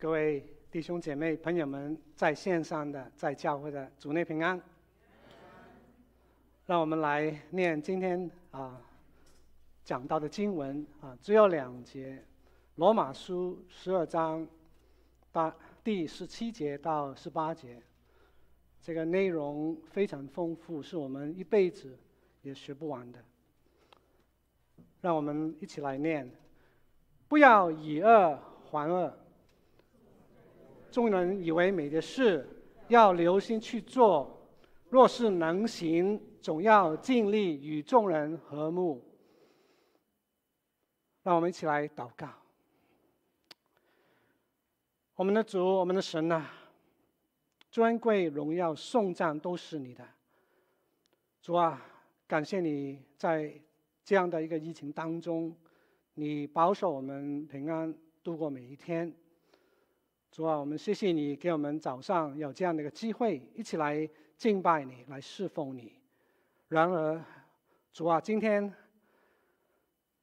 各位弟兄姐妹、朋友们，在线上的、在教会的，主内平安。让我们来念今天啊讲到的经文啊，只有两节，《罗马书》十二章八第十七节到十八节，这个内容非常丰富，是我们一辈子也学不完的。让我们一起来念：不要以恶还恶。众人以为美的事，要留心去做；若是能行，总要尽力与众人和睦。让我们一起来祷告。我们的主，我们的神啊，尊贵、荣耀、颂赞都是你的。主啊，感谢你在这样的一个疫情当中，你保守我们平安度过每一天。主啊，我们谢谢你给我们早上有这样的一个机会，一起来敬拜你，来侍奉你。然而，主啊，今天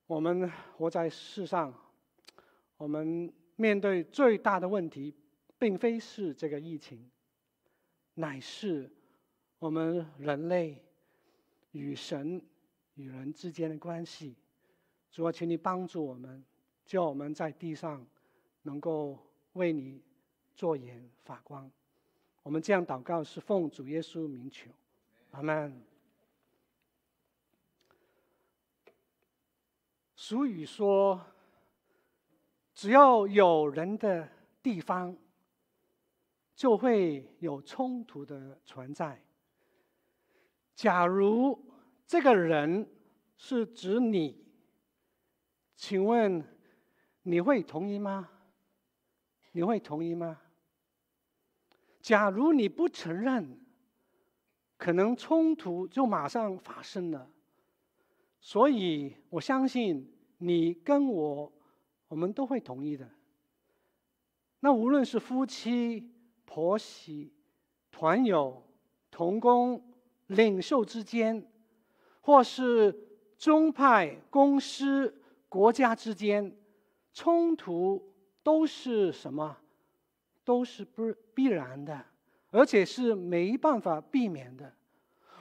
我们活在世上，我们面对最大的问题，并非是这个疫情，乃是我们人类与神与人之间的关系。主啊，请你帮助我们，叫我们在地上能够。为你做眼发光，我们这样祷告是奉主耶稣名求，阿门。俗语说，只要有人的地方，就会有冲突的存在。假如这个人是指你，请问你会同意吗？你会同意吗？假如你不承认，可能冲突就马上发生了。所以我相信你跟我，我们都会同意的。那无论是夫妻、婆媳、团友、同工、领袖之间，或是宗派、公司、国家之间，冲突。都是什么？都是不必然的，而且是没办法避免的。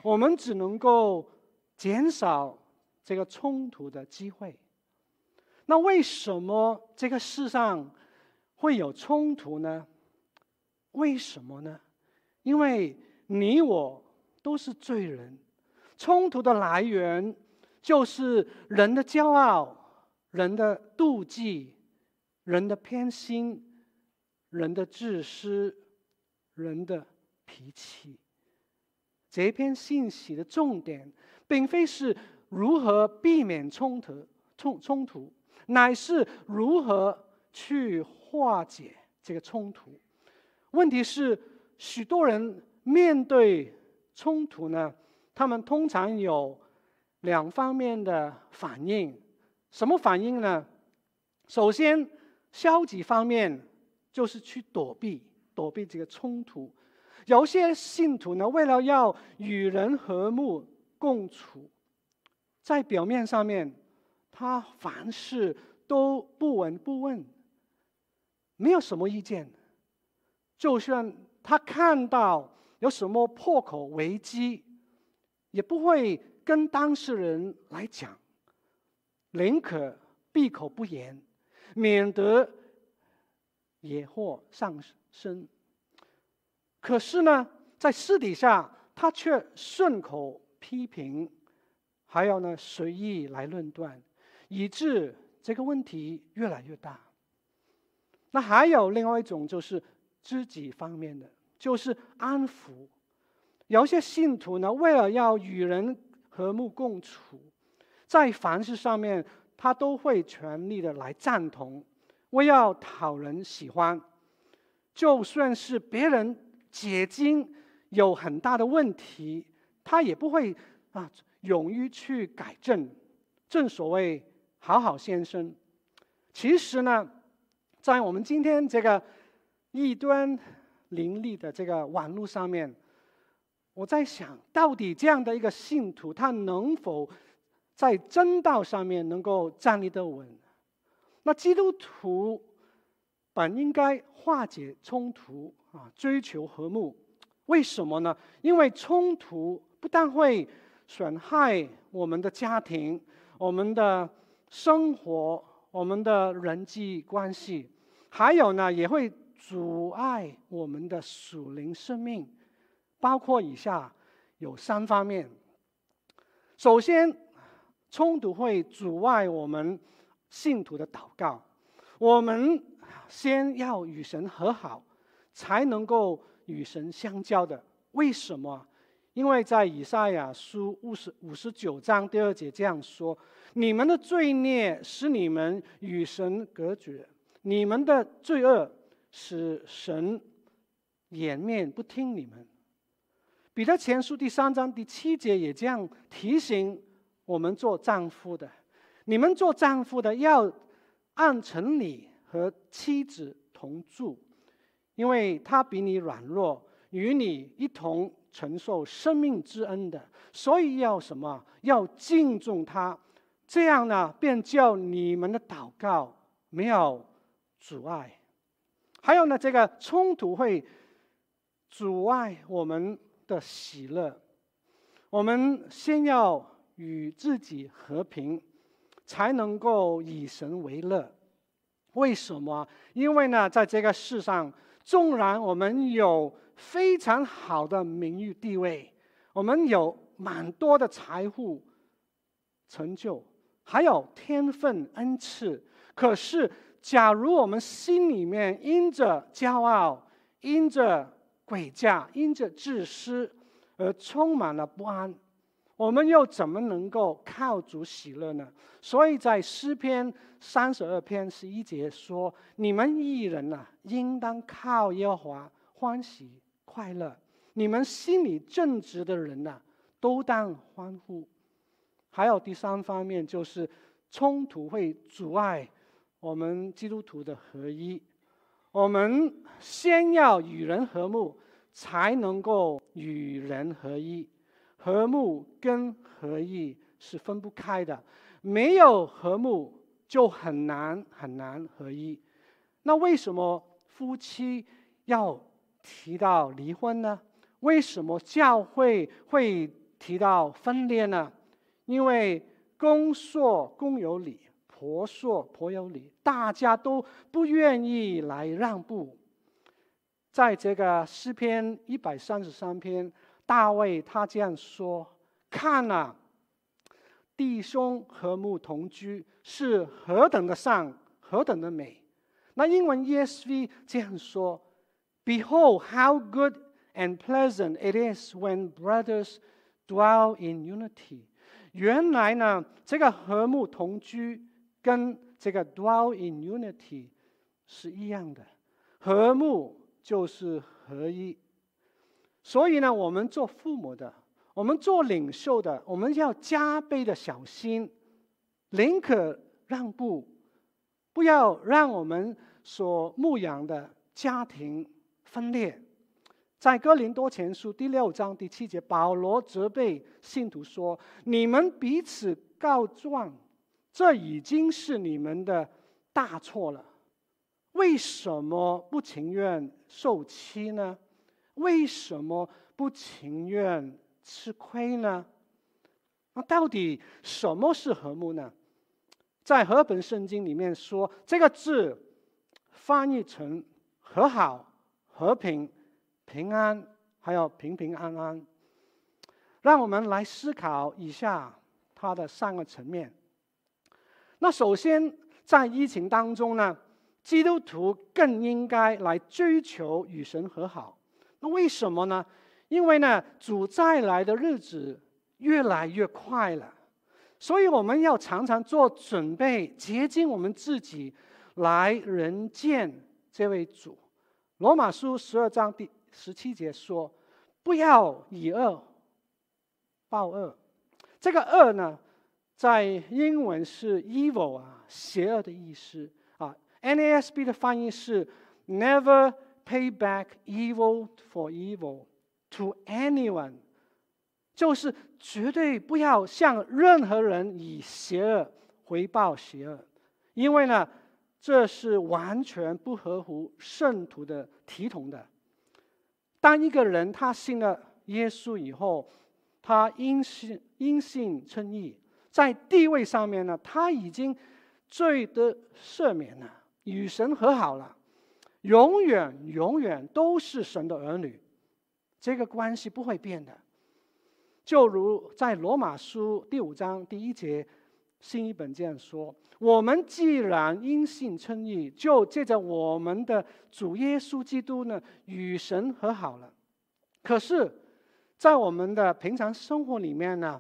我们只能够减少这个冲突的机会。那为什么这个世上会有冲突呢？为什么呢？因为你我都是罪人，冲突的来源就是人的骄傲、人的妒忌。人的偏心，人的自私，人的脾气。这篇信息的重点，并非是如何避免冲突，冲冲突，乃是如何去化解这个冲突。问题是，许多人面对冲突呢，他们通常有两方面的反应。什么反应呢？首先，消极方面就是去躲避，躲避这个冲突。有些信徒呢，为了要与人和睦共处，在表面上面，他凡事都不闻不问，没有什么意见。就算他看到有什么破口危机，也不会跟当事人来讲，宁可闭口不言。免得惹祸上身。可是呢，在私底下，他却顺口批评，还要呢随意来论断，以致这个问题越来越大。那还有另外一种，就是知己方面的，就是安抚。有些信徒呢，为了要与人和睦共处，在凡事上面。他都会全力的来赞同，为要讨人喜欢，就算是别人解经有很大的问题，他也不会啊勇于去改正。正所谓好好先生。其实呢，在我们今天这个异端林立的这个网络上面，我在想到底这样的一个信徒，他能否？在真道上面能够站立得稳，那基督徒本应该化解冲突啊，追求和睦。为什么呢？因为冲突不但会损害我们的家庭、我们的生活、我们的人际关系，还有呢，也会阻碍我们的属灵生命。包括以下有三方面。首先，冲突会阻碍我们信徒的祷告。我们先要与神和好，才能够与神相交的。为什么？因为在以赛亚书五十五十九章第二节这样说：“你们的罪孽使你们与神隔绝，你们的罪恶使神掩面不听你们。”彼得前书第三章第七节也这样提醒我们做丈夫的：“你们做丈夫的要。”按常理和妻子同住，因为他比你软弱，与你一同承受生命之恩的，所以要什么？要敬重他，这样呢，便叫你们的祷告没有阻碍。还有呢，这个冲突会阻碍我们的喜乐。我们先要与自己和平。才能够以神为乐。为什么？因为呢，在这个世上，纵然我们有非常好的名誉地位，我们有蛮多的财富、成就，还有天分恩赐，可是，假如我们心里面因着骄傲、因着诡诈、因着自私而充满了不安。我们又怎么能够靠主喜乐呢？所以在诗篇三十二篇十一节说：“你们义人呐、应当靠耶和华欢喜快乐；你们心里正直的人呐、都当欢呼。”还有第三方面，就是冲突会阻碍我们基督徒的合一。我们先要与人和睦，才能够与人合一。和睦跟合一是分不开的，没有和睦就很难很难合一。那为什么夫妻要提到离婚呢？为什么教会会提到分裂呢？因为公说公有理，婆说婆有理，大家都不愿意来让步。在这个诗篇一百三十三篇。大卫他这样说：“看啊，弟兄和睦同居是何等的善，何等的美。”那英文 ESV 这样说：“Behold how good and pleasant it is when brothers dwell in unity。”原来呢，这个和睦同居跟这个 dwell in unity 是一样的，和睦就是合一。所以呢，我们做父母的，我们做领袖的，我们要加倍的小心，宁可让步，不要让我们所牧养的家庭分裂。在哥林多前书第六章第七节，保罗责备信徒说：“你们彼此告状，这已经是你们的大错了。为什么不情愿受欺呢？”为什么不情愿吃亏呢？那到底什么是和睦呢？在和本圣经里面说，这个字翻译成和好、和平、平安，还有平平安安。让我们来思考一下它的三个层面。那首先，在疫情当中呢，基督徒更应该来追求与神和好。那为什么呢？因为呢，主再来的日子越来越快了，所以我们要常常做准备，洁净我们自己，来人见这位主。罗马书十二章第十七节说：“不要以恶报恶。”这个“恶”呢，在英文是 “evil” 啊，邪恶的意思啊。NASB 的翻译是 “never”。Pay back evil for evil to anyone，就是绝对不要向任何人以邪恶回报邪恶，因为呢，这是完全不合乎圣徒的体统的。当一个人他信了耶稣以后，他因信因信称义，在地位上面呢，他已经罪得赦免了，与神和好了，永远永远都是神的儿女，这个关系不会变的。就如在罗马书第五章第一节。新译本这样说：“我们既然因信称义，就借着我们的主耶稣基督呢，与神和好了。可是，在我们的平常生活里面呢，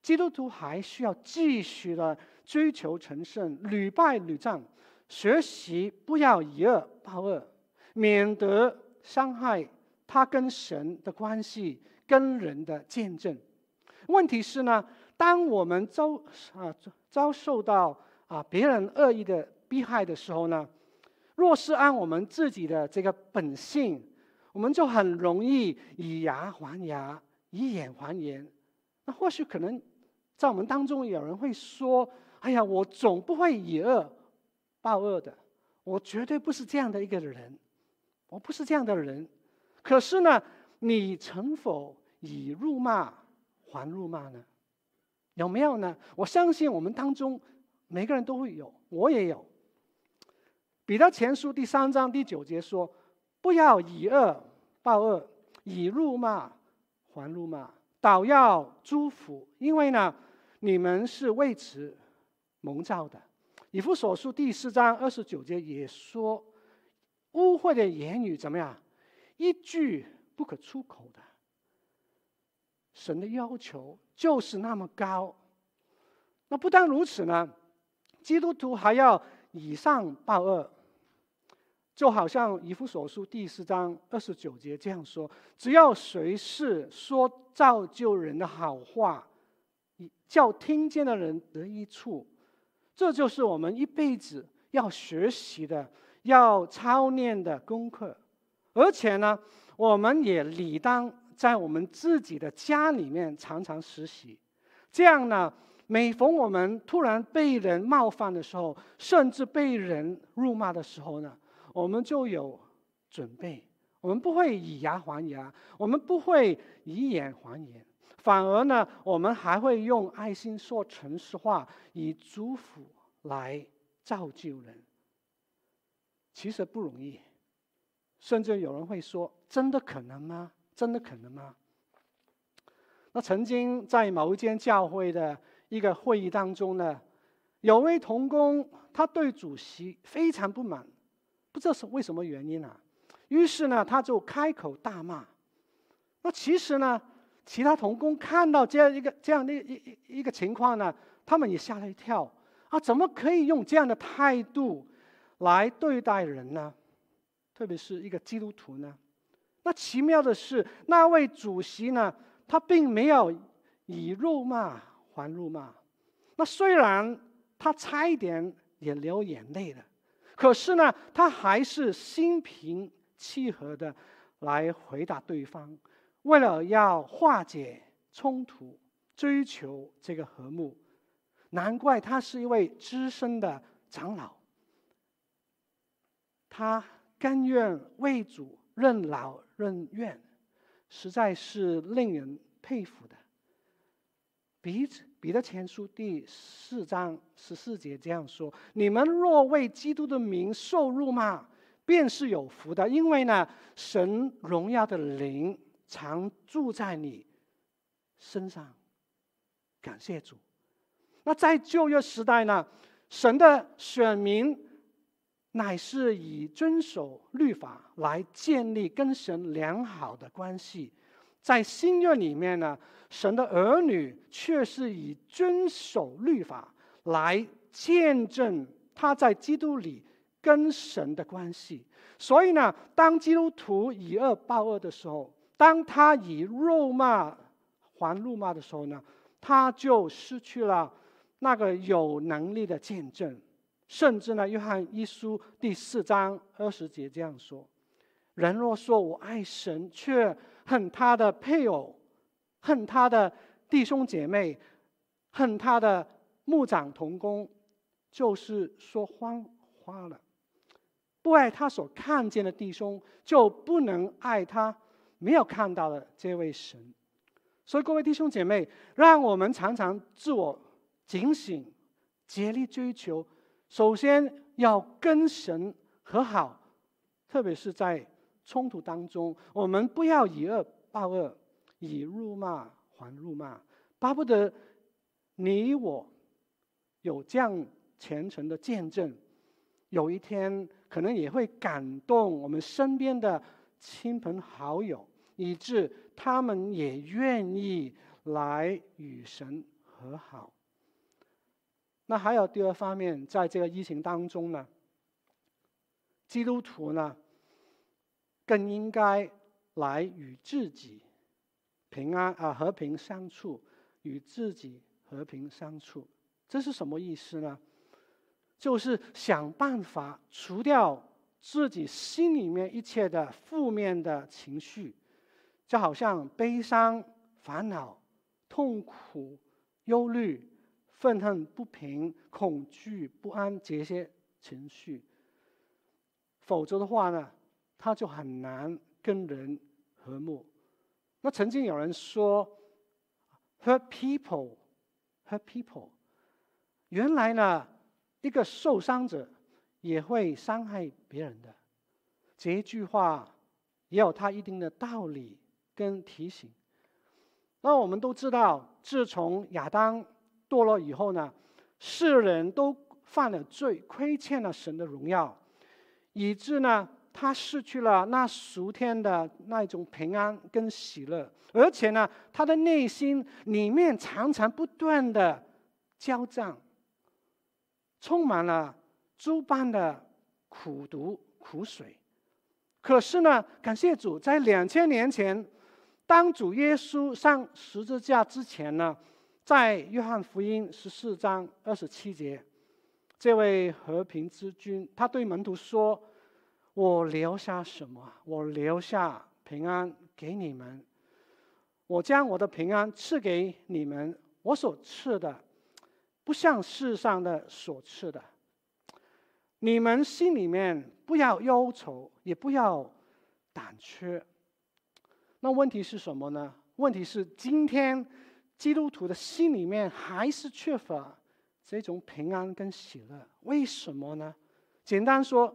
基督徒还需要继续的追求成圣，屡败屡战，学习不要以恶报恶，免得伤害他跟神的关系，跟人的见证。问题是呢？”当我们遭啊遭受到啊别人恶意的逼害的时候呢，若是按我们自己的这个本性，我们就很容易以牙还牙，以眼还眼。那或许可能在我们当中有人会说：“哎呀，我总不会以恶报恶的，我绝对不是这样的一个人，我不是这样的人。”可是呢，你曾否以辱骂还辱骂呢？有没有呢？我相信我们当中每个人都会有，我也有。彼得前书第三章第九节说：“不要以恶报恶，以辱骂还辱骂，倒要祝福，因为呢，你们是为此蒙召的。”以弗所书第四章二十九节也说：“污秽的言语怎么样？一句不可出口的。”神的要求。就是那么高，那不但如此呢，基督徒还要以上报恶，就好像以弗所书第四章二十九节这样说：只要谁是说造就人的好话，叫听见的人得益处，这就是我们一辈子要学习的、要操练的功课。而且呢，我们也理当。在我们自己的家里面常常实习，这样呢，每逢我们突然被人冒犯的时候，甚至被人辱骂的时候呢，我们就有准备，我们不会以牙还牙，我们不会以眼还眼，反而呢，我们还会用爱心说诚实话，以祝福来造就人。其实不容易，甚至有人会说：“真的可能吗？”真的可能吗？那曾经在某一间教会的一个会议当中呢，有位同工他对主席非常不满，不知道是为什么原因啊。于是呢，他就开口大骂。那其实呢，其他童工看到这样一个这样的一一一个情况呢，他们也吓了一跳啊！怎么可以用这样的态度来对待人呢？特别是一个基督徒呢？那奇妙的是，那位主席呢，他并没有以辱骂还辱骂。那虽然他差一点也流眼泪了，可是呢，他还是心平气和的来回答对方，为了要化解冲突，追求这个和睦。难怪他是一位资深的长老，他甘愿为主任劳。任怨，实在是令人佩服的。彼彼得前书第四章十四节这样说：“你们若为基督的名受辱骂，便是有福的，因为呢，神荣耀的灵常住在你身上。”感谢主。那在旧约时代呢，神的选民。乃是以遵守律法来建立跟神良好的关系，在新约里面呢，神的儿女却是以遵守律法来见证他在基督里跟神的关系。所以呢，当基督徒以恶报恶的时候，当他以辱骂还辱骂的时候呢，他就失去了那个有能力的见证。甚至呢，约翰一书第四章二十节这样说：“人若说我爱神，却恨他的配偶，恨他的弟兄姐妹，恨他的牧长同工，就是说谎花了。不爱他所看见的弟兄，就不能爱他没有看到的这位神。所以，各位弟兄姐妹，让我们常常自我警醒，竭力追求。首先要跟神和好，特别是在冲突当中，我们不要以恶报恶，以辱骂还辱骂，巴不得你我有这样虔诚的见证，有一天可能也会感动我们身边的亲朋好友，以致他们也愿意来与神和好。那还有第二方面，在这个疫情当中呢，基督徒呢，更应该来与自己平安啊和平相处，与自己和平相处，这是什么意思呢？就是想办法除掉自己心里面一切的负面的情绪，就好像悲伤、烦恼、痛苦、忧虑。愤恨、不平、恐惧、不安这些情绪，否则的话呢，他就很难跟人和睦。那曾经有人说，hurt people，hurt people，原来呢，一个受伤者也会伤害别人的。这一句话也有它一定的道理跟提醒。那我们都知道，自从亚当。堕落以后呢，世人都犯了罪，亏欠了神的荣耀，以致呢，他失去了那属天的那种平安跟喜乐，而且呢，他的内心里面常常不断的交战，充满了诸般的苦毒苦水。可是呢，感谢主，在两千年前，当主耶稣上十字架之前呢。在约翰福音十四章二十七节，这位和平之君，他对门徒说：“我留下什么？我留下平安给你们。我将我的平安赐给你们。我所赐的，不像世上的所赐的。你们心里面不要忧愁，也不要胆怯。那问题是什么呢？问题是今天。”基督徒的心里面还是缺乏这种平安跟喜乐，为什么呢？简单说，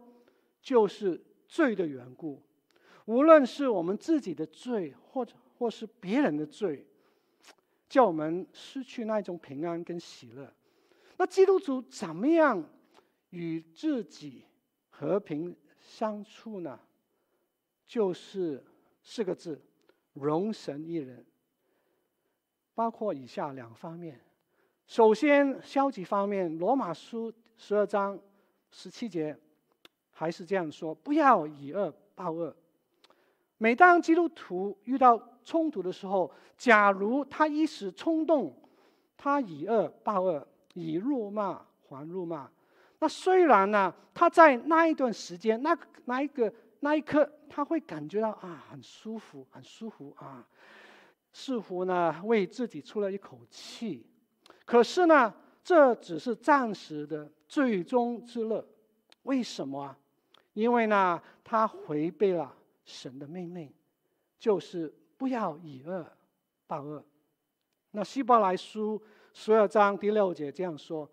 就是罪的缘故。无论是我们自己的罪，或者或是别人的罪，叫我们失去那种平安跟喜乐。那基督徒怎么样与自己和平相处呢？就是四个字：容神一人。包括以下两方面。首先，消极方面，《罗马书》十二章十七节还是这样说：“不要以恶报恶。”每当基督徒遇到冲突的时候，假如他一时冲动，他以恶报恶，以辱骂还辱骂，那虽然呢，他在那一段时间，那那一个那一刻，他会感觉到啊，很舒服，很舒服啊。似乎呢，为自己出了一口气，可是呢，这只是暂时的最终之乐。为什么啊？因为呢，他违背了神的命令，就是不要以恶报恶。那希伯来书十二章第六节这样说：“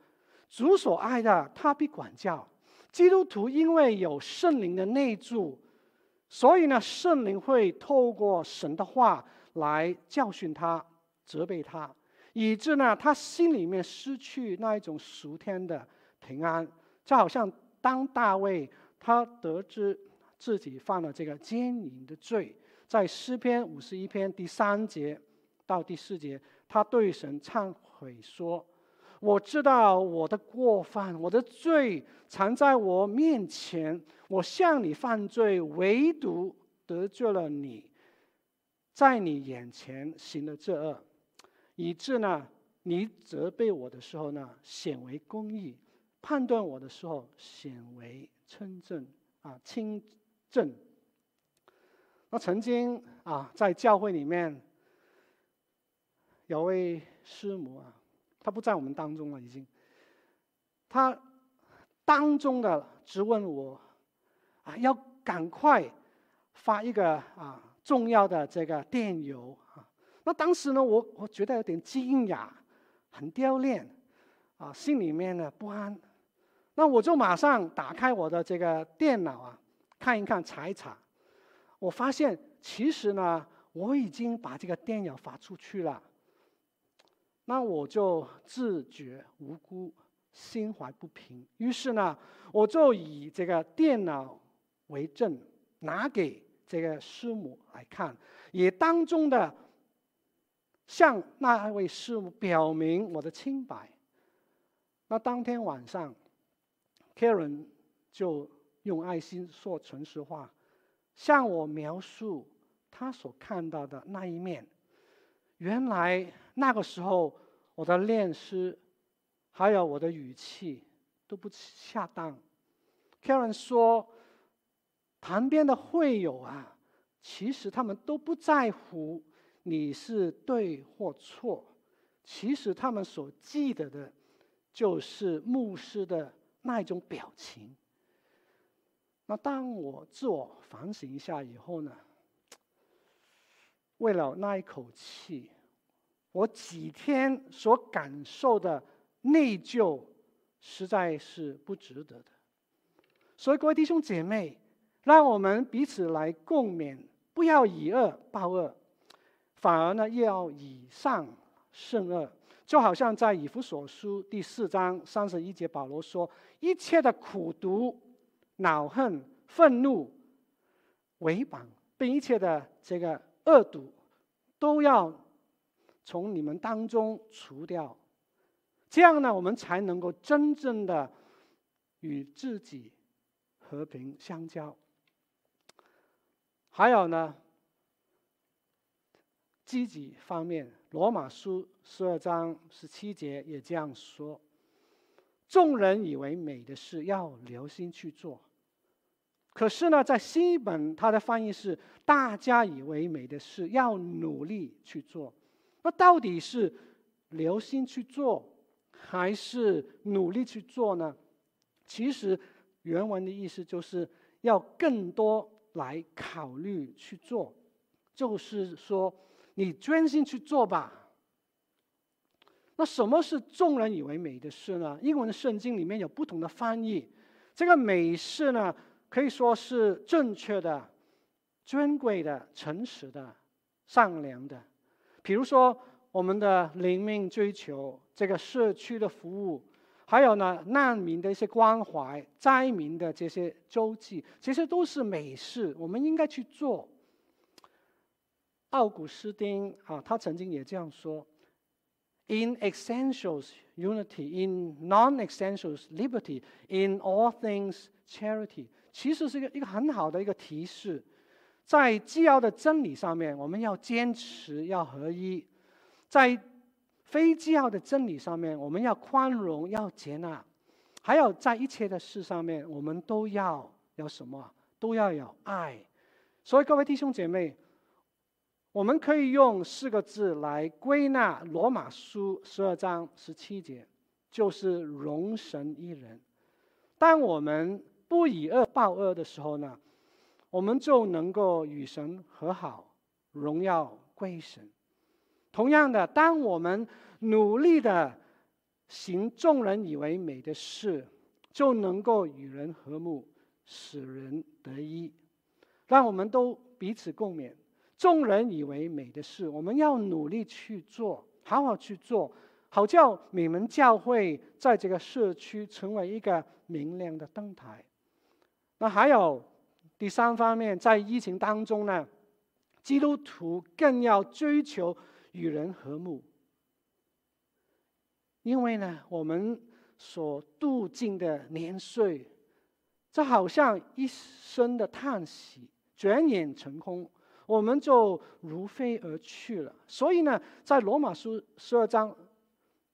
主所爱的，他必管教。”基督徒因为有圣灵的内住，所以呢，圣灵会透过神的话。来教训他，责备他，以致呢，他心里面失去那一种属天的平安。就好像当大卫他得知自己犯了这个奸淫的罪，在诗篇五十一篇第三节到第四节，他对神忏悔说：“我知道我的过犯，我的罪藏在我面前，我向你犯罪，唯独得罪了你。”在你眼前行了这恶，以致呢，你责备我的时候呢，显为公义；判断我的时候，显为称正啊，清正。那曾经啊，在教会里面有位师母啊，他不在我们当中了，已经。他当中的质问我，啊，要赶快发一个啊重要的这个电邮啊。那当时呢，我我觉得有点惊讶，很丢脸，啊，心里面呢不安。那我就马上打开我的这个电脑啊，看一看查一查。我发现其实呢，我已经把这个电邮发出去了。那我就自觉无辜，心怀不平。于是呢，我就以这个电脑为证，拿给这个师母来看，也当众的向那位师母表明我的清白。那当天晚上。Karen 就用爱心说诚实话，向我描述他所看到的那一面。原来那个时候我的练诗，还有我的语气都不恰当。Karen 说，旁边的会友啊，其实他们都不在乎你是对或错，其实他们所记得的，就是牧师的。那一种表情。那当我自我反省一下以后呢，为了那一口气，我几天所感受的内疚，实在是不值得的。所以各位弟兄姐妹，让我们彼此来共勉，不要以恶报恶，反而呢，要以善胜恶。就好像在以弗所书第四章三十一节，保罗说：“一切的苦毒、恼恨、愤怒、毁谤，并一切的这个恶毒，都要从你们当中除掉。这样呢，我们才能够真正的与自己和平相交。还有呢，积极方面。”罗马书十二章十七节也这样说：“众人以为美的事，要留心去做。”可是呢，在新译本，它的翻译是“大家以为美的事，要努力去做。”那到底是留心去做，还是努力去做呢？其实原文的意思就是要更多来考虑去做，就是说。你专心去做吧。那什么是众人以为美的事呢？英文的圣经里面有不同的翻译。这个美事呢，可以说是正确的、尊贵的、诚实的、善良的。比如说，我们的灵命追求、这个社区的服务，还有呢，难民的一些关怀、灾民的这些周济，这些都是美事，我们应该去做。奥古斯丁啊，他曾经也这样说：“In essentials unity, in non-essentials liberty, in all things charity。”其实是一个一个很好的一个提示，在既要的真理上面，我们要坚持要合一；在非既要的真理上面，我们要宽容要接纳；还有在一切的事上面，我们都要有什么？都要有爱。所以各位弟兄姐妹。我们可以用四个字来归纳罗马书十二章十七节，就是容神一人。当我们不以恶报恶的时候呢，我们就能够与神和好，荣耀归神。同样的，当我们努力的行众人以为美的事，就能够与人和睦，使人得益。让我们都彼此共勉。众人以为美的事，我们要努力去做，好好去做，好叫你们教会在这个社区成为一个明亮的灯台。那还有第三方面，在疫情当中呢，基督徒更要追求与人和睦，因为呢，我们所度尽的年岁，这好像一声的叹息，转眼成空。我们就如飞而去了。所以呢，在罗马书十二章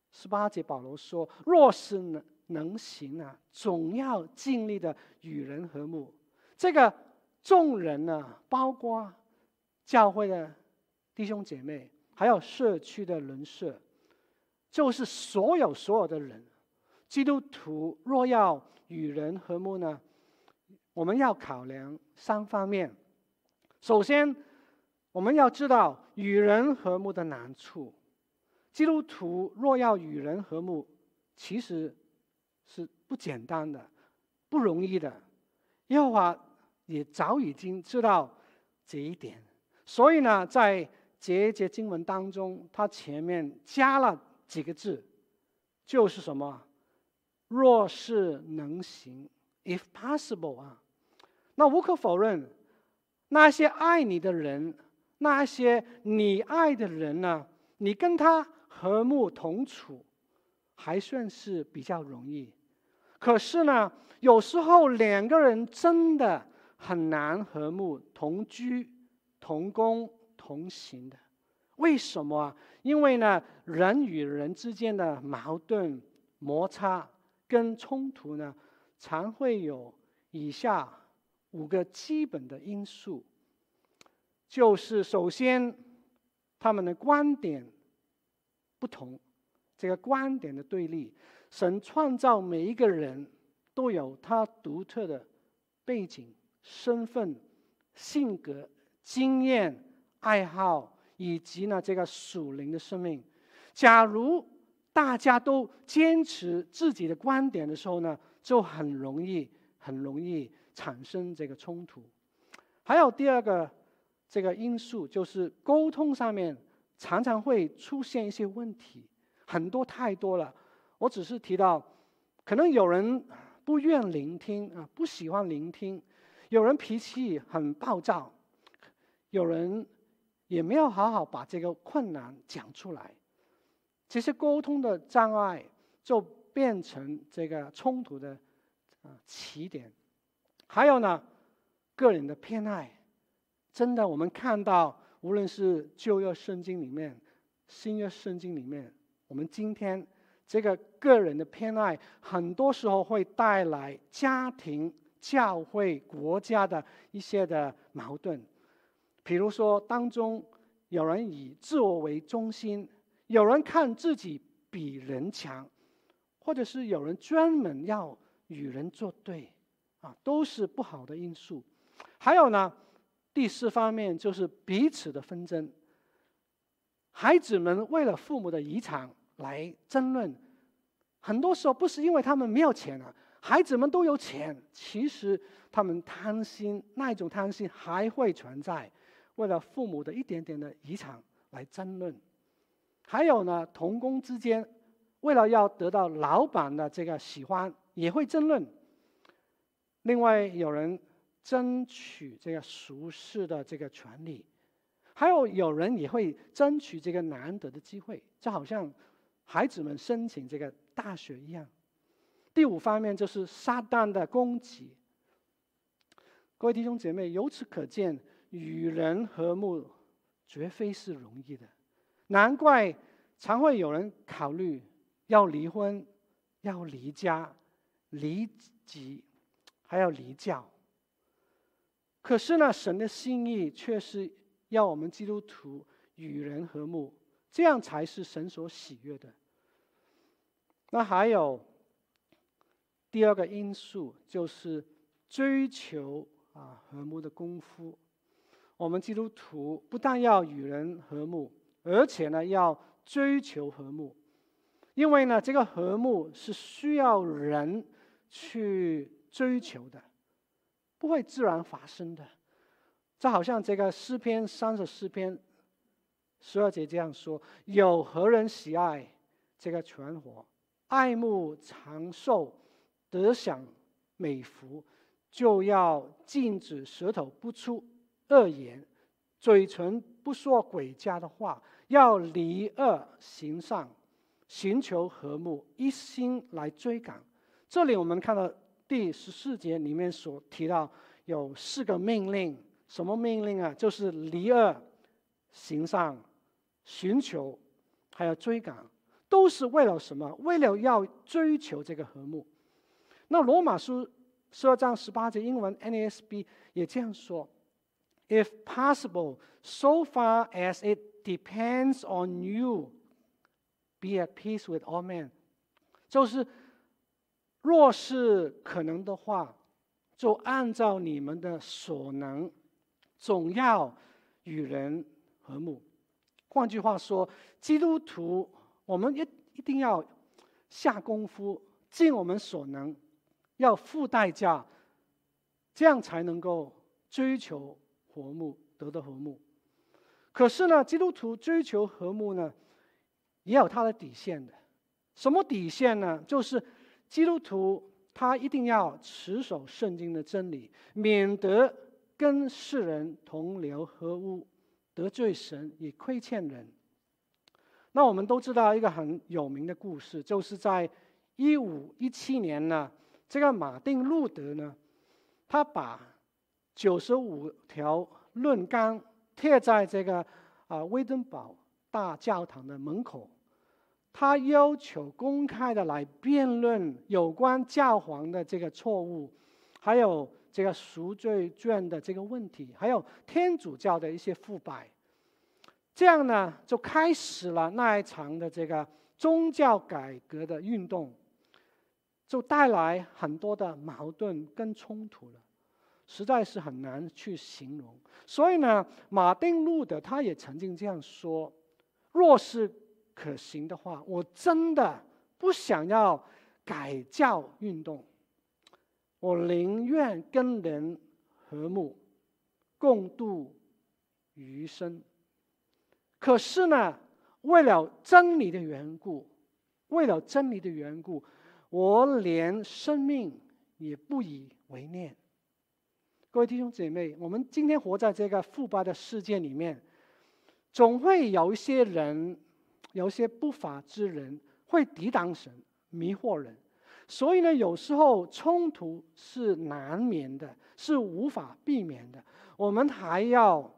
十八节，保罗说：“若是能能行啊，总要尽力的与人和睦。”这个众人呢，包括教会的弟兄姐妹，还有社区的人士，就是所有所有的人。基督徒若要与人和睦呢？我们要考量三方面。首先，我们要知道与人和睦的难处。基督徒若要与人和睦，其实是不简单的，不容易的。耶和华也早已经知道这一点，所以呢，在这一节经文当中，他前面加了几个字，就是什么？若是能行，if possible 啊。那无可否认，那些爱你的人，那些你爱的人呢，你跟他和睦同处，还算是比较容易。可是呢，有时候两个人真的很难和睦同居、同工、同行的。为什么啊？因为呢，人与人之间的矛盾、摩擦跟冲突呢，常会有以下五个基本的因素，就是首先，他们的观点不同，这个观点的对立。神创造每一个人都有他独特的背景、身份、性格、经验、爱好。以及呢，这个属灵的生命，假如大家都坚持自己的观点的时候呢，就很容易很容易产生这个冲突。还有第二个这个因素，就是沟通上面常常会出现一些问题，很多太多了。我只是提到，可能有人不愿聆听啊，不喜欢聆听；有人脾气很暴躁，有人。也没有好好把这个困难讲出来，其实沟通的障碍就变成这个冲突的啊起点。还有呢，个人的偏爱，真的我们看到，无论是旧约圣经里面、新约圣经里面，我们今天这个个人的偏爱，很多时候会带来家庭、教会、国家的一些的矛盾。比如说，当中有人以自我为中心，有人看自己比人强，或者是有人专门要与人作对，啊，都是不好的因素。还有呢，第四方面就是彼此的纷争。孩子们为了父母的遗产来争论，很多时候不是因为他们没有钱啊，孩子们都有钱，其实他们贪心，那一种贪心还会存在。为了父母的一点点的遗产来争论，还有呢，同工之间为了要得到老板的这个喜欢，也会争论。另外，有人争取这个熟世的这个权利，还有有人也会争取这个难得的机会，就好像孩子们申请这个大学一样。第五方面就是撒旦的攻击。各位弟兄姐妹，由此可见。与人和睦，绝非是容易的。难怪常会有人考虑要离婚、要离家、离籍，还要离教。可是呢，神的心意却是要我们基督徒与人和睦，这样才是神所喜悦的。那还有第二个因素，就是追求啊和睦的功夫。我们基督徒不但要与人和睦，而且呢要追求和睦，因为呢这个和睦是需要人去追求的，不会自然发生的。就好像这个诗篇三十四篇十二节这样说：“有何人喜爱这个存活，爱慕长寿，得享美福，就要禁止舌头不出。”恶言，嘴唇不说诡诈的话，要离恶行善，寻求和睦，一心来追赶。这里我们看到第十四节里面所提到有四个命令，什么命令啊？就是离恶行善，寻求，还要追赶，都是为了什么？为了要追求这个和睦。那罗马书十二章十八节英文 NASB 也这样说。If possible, so far as it depends on you, be at peace with all men。就是若是可能的话，就按照你们的所能，总要与人和睦。换句话说，基督徒我们一一定要下功夫，尽我们所能，要付代价，这样才能够追求和睦，得到和睦。可是呢，基督徒追求和睦呢，也有他的底线的。什么底线呢？就是基督徒他一定要持守圣经的真理，免得跟世人同流合污，得罪神也亏欠人。那我们都知道一个很有名的故事，就是在一五一七年呢，这个马丁路德呢，他把九十五条论纲贴在这个啊威登堡大教堂的门口。他要求公开的来辩论有关教皇的这个错误，还有这个赎罪券的这个问题，还有天主教的一些腐败。这样呢，就开始了那一场的这个宗教改革的运动，就带来很多的矛盾跟冲突了，实在是很难去形容。所以呢，马丁路德他也曾经这样说：若是可行的话，我真的不想要改教运动，我宁愿跟人和睦，共度余生。可是呢，为了真理的缘故，为了真理的缘故，我连生命也不以为念。各位弟兄姐妹，我们今天活在这个腐败的世界里面，总会有一些人。有一些不法之人会抵挡神，迷惑人，所以呢，有时候冲突是难免的，是无法避免的。我们还要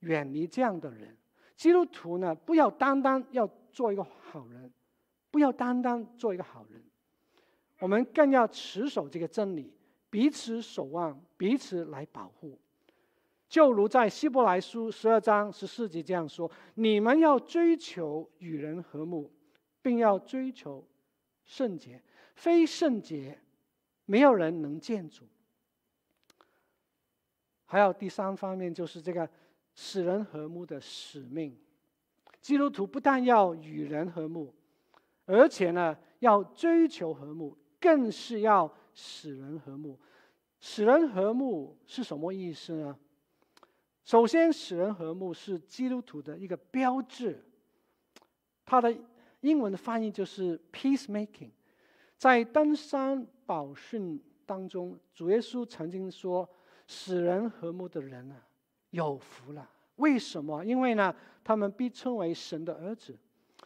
远离这样的人。基督徒呢，不要单单要做一个好人，不要单单做一个好人，我们更要持守这个真理，彼此守望，彼此来保护。就如在希伯来书十二章十四节这样说：“你们要追求与人和睦，并要追求圣洁。非圣洁，没有人能见主。”还有第三方面，就是这个使人和睦的使命。基督徒不但要与人和睦，而且呢，要追求和睦，更是要使人和睦。使人和睦是什么意思呢？首先，使人和睦是基督徒的一个标志。它的英文的翻译就是 “peacemaking”。在登山宝训当中，主耶稣曾经说：“使人和睦的人啊，有福了。”为什么？因为呢，他们被称为神的儿子。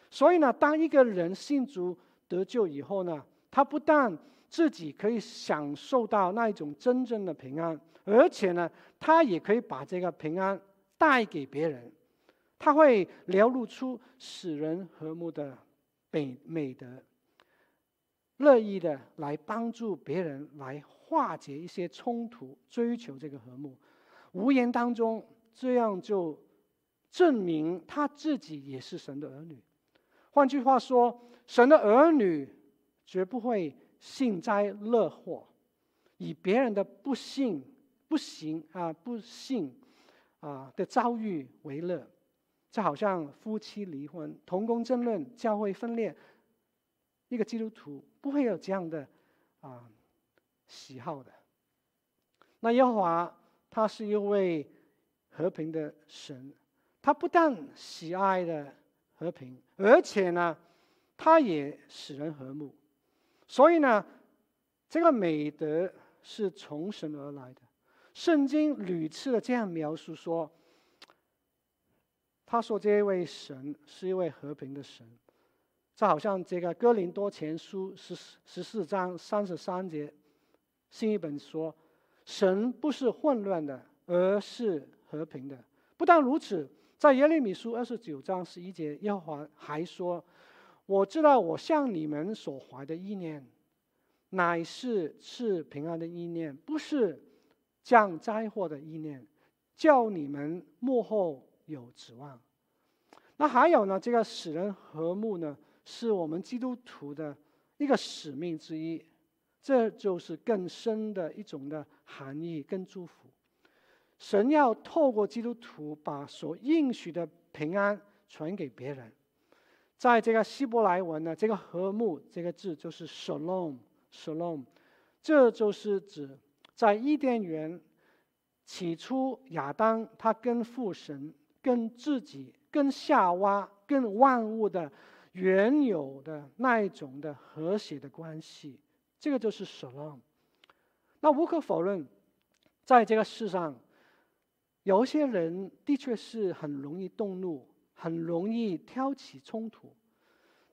所以呢，当一个人信主得救以后呢，他不但自己可以享受到那一种真正的平安。而且呢，他也可以把这个平安带给别人，他会流露出使人和睦的美美德，乐意的来帮助别人，来化解一些冲突，追求这个和睦。无言当中，这样就证明他自己也是神的儿女。换句话说，神的儿女绝不会幸灾乐祸，以别人的不幸。不行啊，不幸啊的遭遇为乐，就好像夫妻离婚、同工争论、教会分裂，一个基督徒不会有这样的啊喜好的。那耶和华他是一位和平的神，他不但喜爱的和平，而且呢，他也使人和睦。所以呢，这个美德是从神而来的。圣经屡次的这样描述说，他说这一位神是一位和平的神，就好像这个哥林多前书十十四章三十三节，新译本说，神不是混乱的，而是和平的。不但如此，在耶利米书二十九章十一节，耶和华还说，我知道我向你们所怀的意念，乃是赐平安的意念，不是。降灾祸的意念，叫你们幕后有指望。那还有呢？这个使人和睦呢，是我们基督徒的一个使命之一。这就是更深的一种的含义跟祝福。神要透过基督徒把所应许的平安传给别人。在这个希伯来文呢，这个和睦这个字就是 shalom，shalom，这就是指在伊甸园起初亚当他跟父神、跟自己、跟夏娃、跟万物的原有的那一种的和谐的关系，这个就是 shalom。那无可否认，在这个世上。有些人的确是很容易动怒，很容易挑起冲突。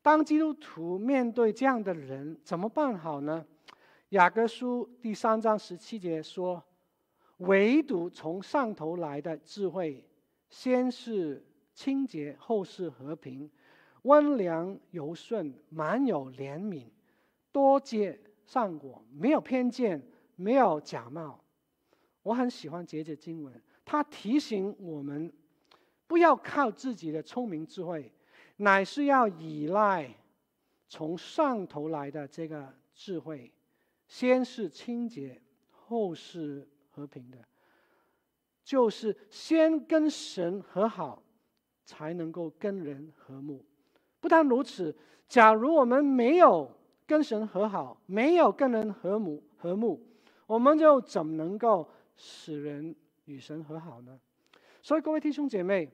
当基督徒面对这样的人，怎么办好呢？雅各书第三章十七节说：“唯独从上头来的智慧，先是清洁，后是和平，温良柔顺，满有怜悯，多结善果，没有偏见，没有假冒。”我很喜欢这节经文。它提醒我们，不要靠自己的聪明智慧，乃是要依赖从上头来的这个智慧。先是清洁，后是和平的，就是先跟神和好，才能够跟人和睦。不但如此，假如我们没有跟神和好，没有跟人和睦和睦，我们就怎么能够使人与神和好呢？所以各位弟兄姐妹，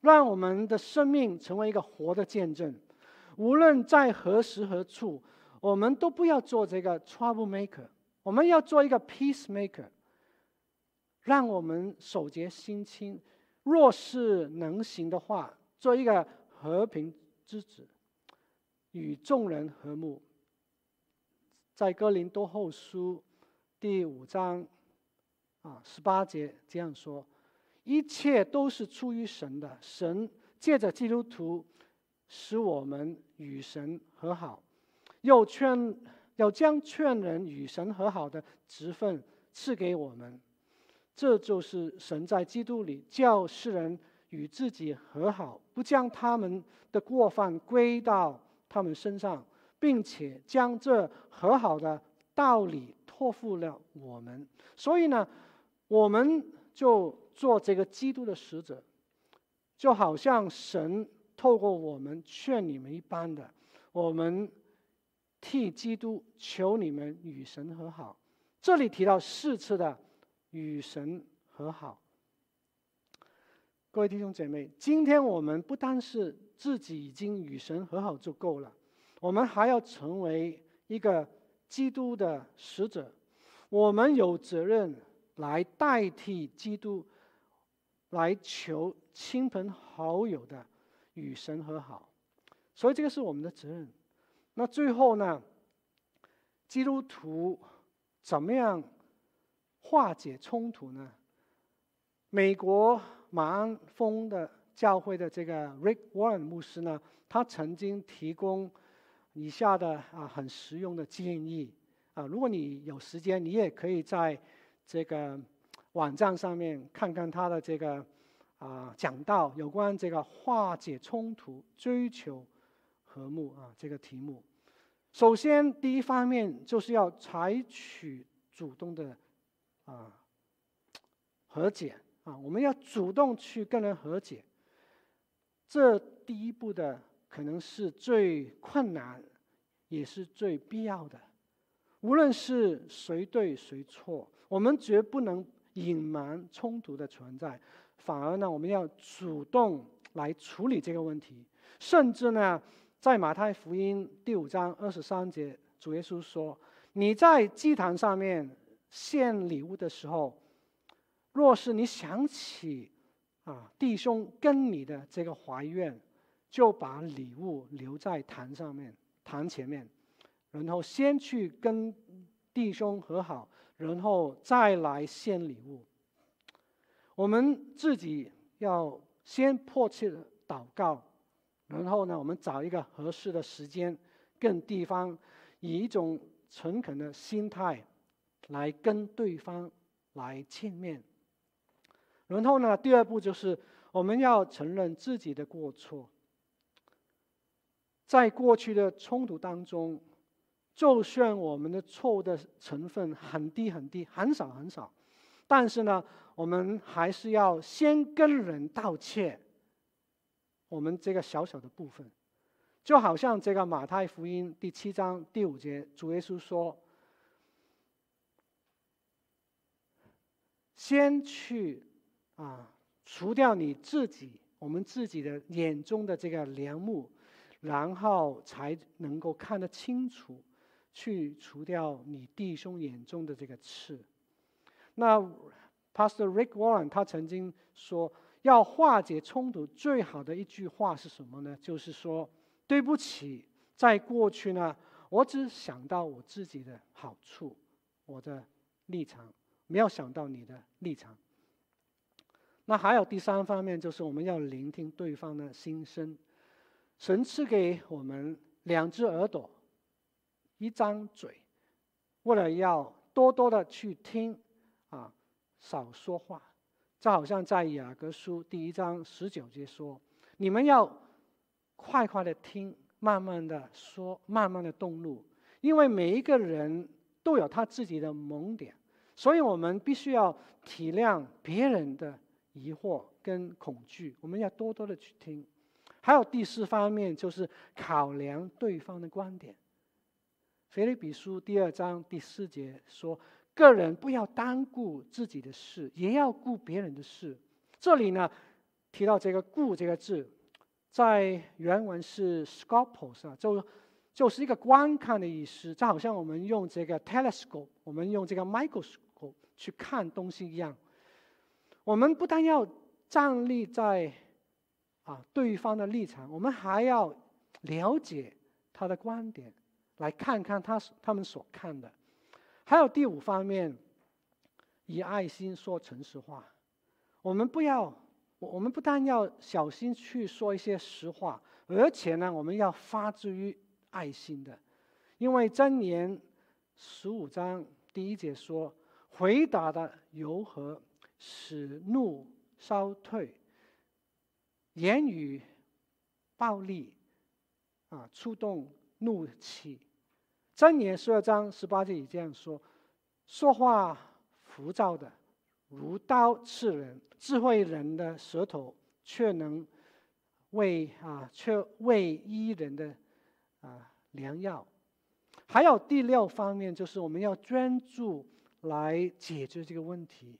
让我们的生命成为一个活的见证。无论在何时何处，我们都不要做这个 trouble maker，我们要做一个 peace maker。让我们手洁心清，若是能行的话，做一个和平之子，与众人和睦。在哥林多后书第五章。啊，十八节这样说：一切都是出于神的，神借着基督徒使我们与神和好，又劝要将劝人与神和好的职分赐给我们。这就是神在基督里叫世人与自己和好，不将他们的过犯归到他们身上，并且将这和好的道理托付了我们。所以呢，我们就做这个基督的使者，就好像神透过我们劝你们一般的，我们替基督求你们与神和好。这里提到四次的与神和好。各位弟兄姐妹，今天我们不单是自己已经与神和好就够了，我们还要成为一个基督的使者，我们有责任。来代替基督，来求亲朋好友的与神和好，所以这个是我们的责任。那最后呢，基督徒怎么样化解冲突呢？美国马鞍峰的教会的这个 Rick Warren 牧师呢，他曾经提供以下的啊很实用的建议啊，如果你有时间，你也可以在。这个网站上面看看他的这个啊、讲到，有关这个化解冲突、追求和睦啊这个题目。首先，第一方面就是要采取主动的啊和解啊，我们要主动去跟人和解。这第一步的可能是最困难，也是最必要的。无论是谁对谁错。我们绝不能隐瞒冲突的存在，反而呢，我们要主动来处理这个问题。甚至呢，在马太福音第五章二十三节，主耶稣说：“你在祭坛上面献礼物的时候，若是你想起啊弟兄跟你的这个怀怨，就把礼物留在坛上面，坛前面，然后先去跟弟兄和好。”然后再来献礼物。我们自己要先迫切的祷告，然后呢，我们找一个合适的时间跟地方，以一种诚恳的心态来跟对方来见面。然后呢，第二步就是我们要承认自己的过错。在过去的冲突当中，就算我们的错误的成分很低很低，很少很少，但是呢，我们还是要先跟人道歉。我们这个小小的部分，就好像这个马太福音第七章第五节，主耶稣说：“先去啊，除掉你自己，我们自己的眼中的这个梁木，然后才能够看得清楚。”去除掉你弟兄眼中的这个刺。那 Pastor Rick Warren 他曾经说，要化解冲突最好的一句话是什么呢？就是说，对不起，在过去呢，我只想到我自己的好处，我的立场，没有想到你的立场。那还有第三方面，就是我们要聆听对方的心声。神赐给我们两只耳朵。一张嘴，为了要多多的去听，啊，少说话。就好像在雅各书第一章十九节说：“你们要快快的听，慢慢的说，慢慢的动怒，因为每一个人都有他自己的盲点，所以我们必须要体谅别人的疑惑跟恐惧。我们要多多的去听。还有第四方面，就是考量对方的观点。”腓立比书第二章第四节说：“个人不要单顾自己的事，也要顾别人的事。”这里呢，提到这个“顾”这个字，在原文是 “scopus” 啊，就就是一个观看的意思。就好像我们用这个 telescope，我们用这个 microscope 去看东西一样。我们不但要站立在啊对方的立场，我们还要了解他的观点。来看看他他们所看的，还有第五方面，以爱心说诚实话。我们不要，我我们不但要小心去说一些实话，而且呢，我们要发自于爱心的。因为箴言十五章第一节说：“回答的柔和，使怒消退；言语暴力，啊，触动怒气。”箴言十二章十八节也这样说：说话浮躁的，如刀刺人；智慧人的舌头却能为啊，却为医人的啊良药。还有第六方面，就是我们要专注来解决这个问题。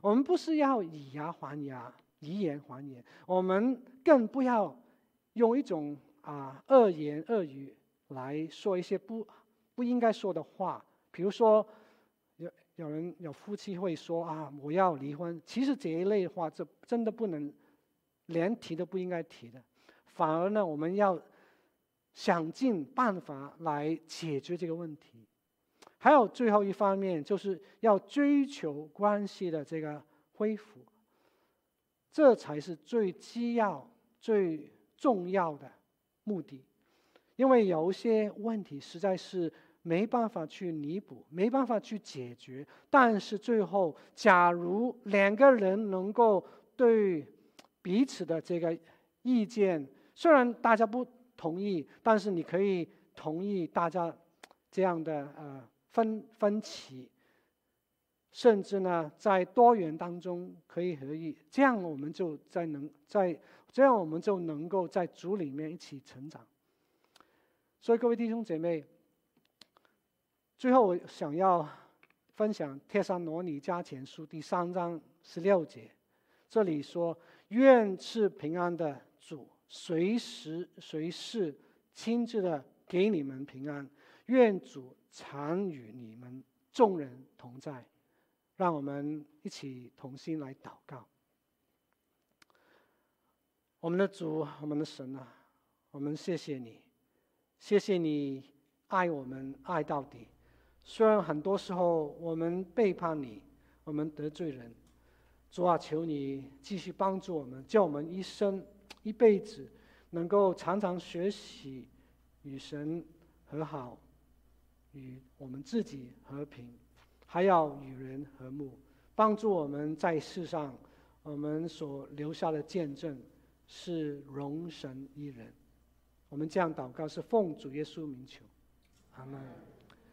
我们不是要以牙还牙，以眼还眼，我们更不要用一种啊恶言恶语来说一些不。不应该说的话，比如说，有有人有夫妻会说啊，我要离婚。其实这一类的话，这真的不能连提都不应该提的。反而呢，我们要想尽办法来解决这个问题。还有最后一方面，就是要追求关系的这个恢复，这才是最基要、最重要的目的。因为有些问题实在是。没办法去弥补，没办法去解决。但是最后，假如两个人能够对彼此的这个意见，虽然大家不同意，但是你可以同意大家这样的呃分分歧，甚至呢在多元当中可以合一，这样我们就在能在这样我们就能够在主里面一起成长。所以各位弟兄姐妹。最后，我想要分享《帖撒罗尼迦前书》第三章十六节，这里说：“愿赐平安的主，随时随事亲自的给你们平安。愿主常与你们众人同在。”让我们一起同心来祷告。我们的主，我们的神啊，我们谢谢你，谢谢你爱我们爱到底。虽然很多时候我们背叛你，我们得罪人，主啊，求你继续帮助我们，叫我们一生一辈子能够常常学习与神和好，与我们自己和平，还要与人和睦，帮助我们在世上我们所留下的见证是荣神一人。我们这样祷告是奉主耶稣名求，阿门。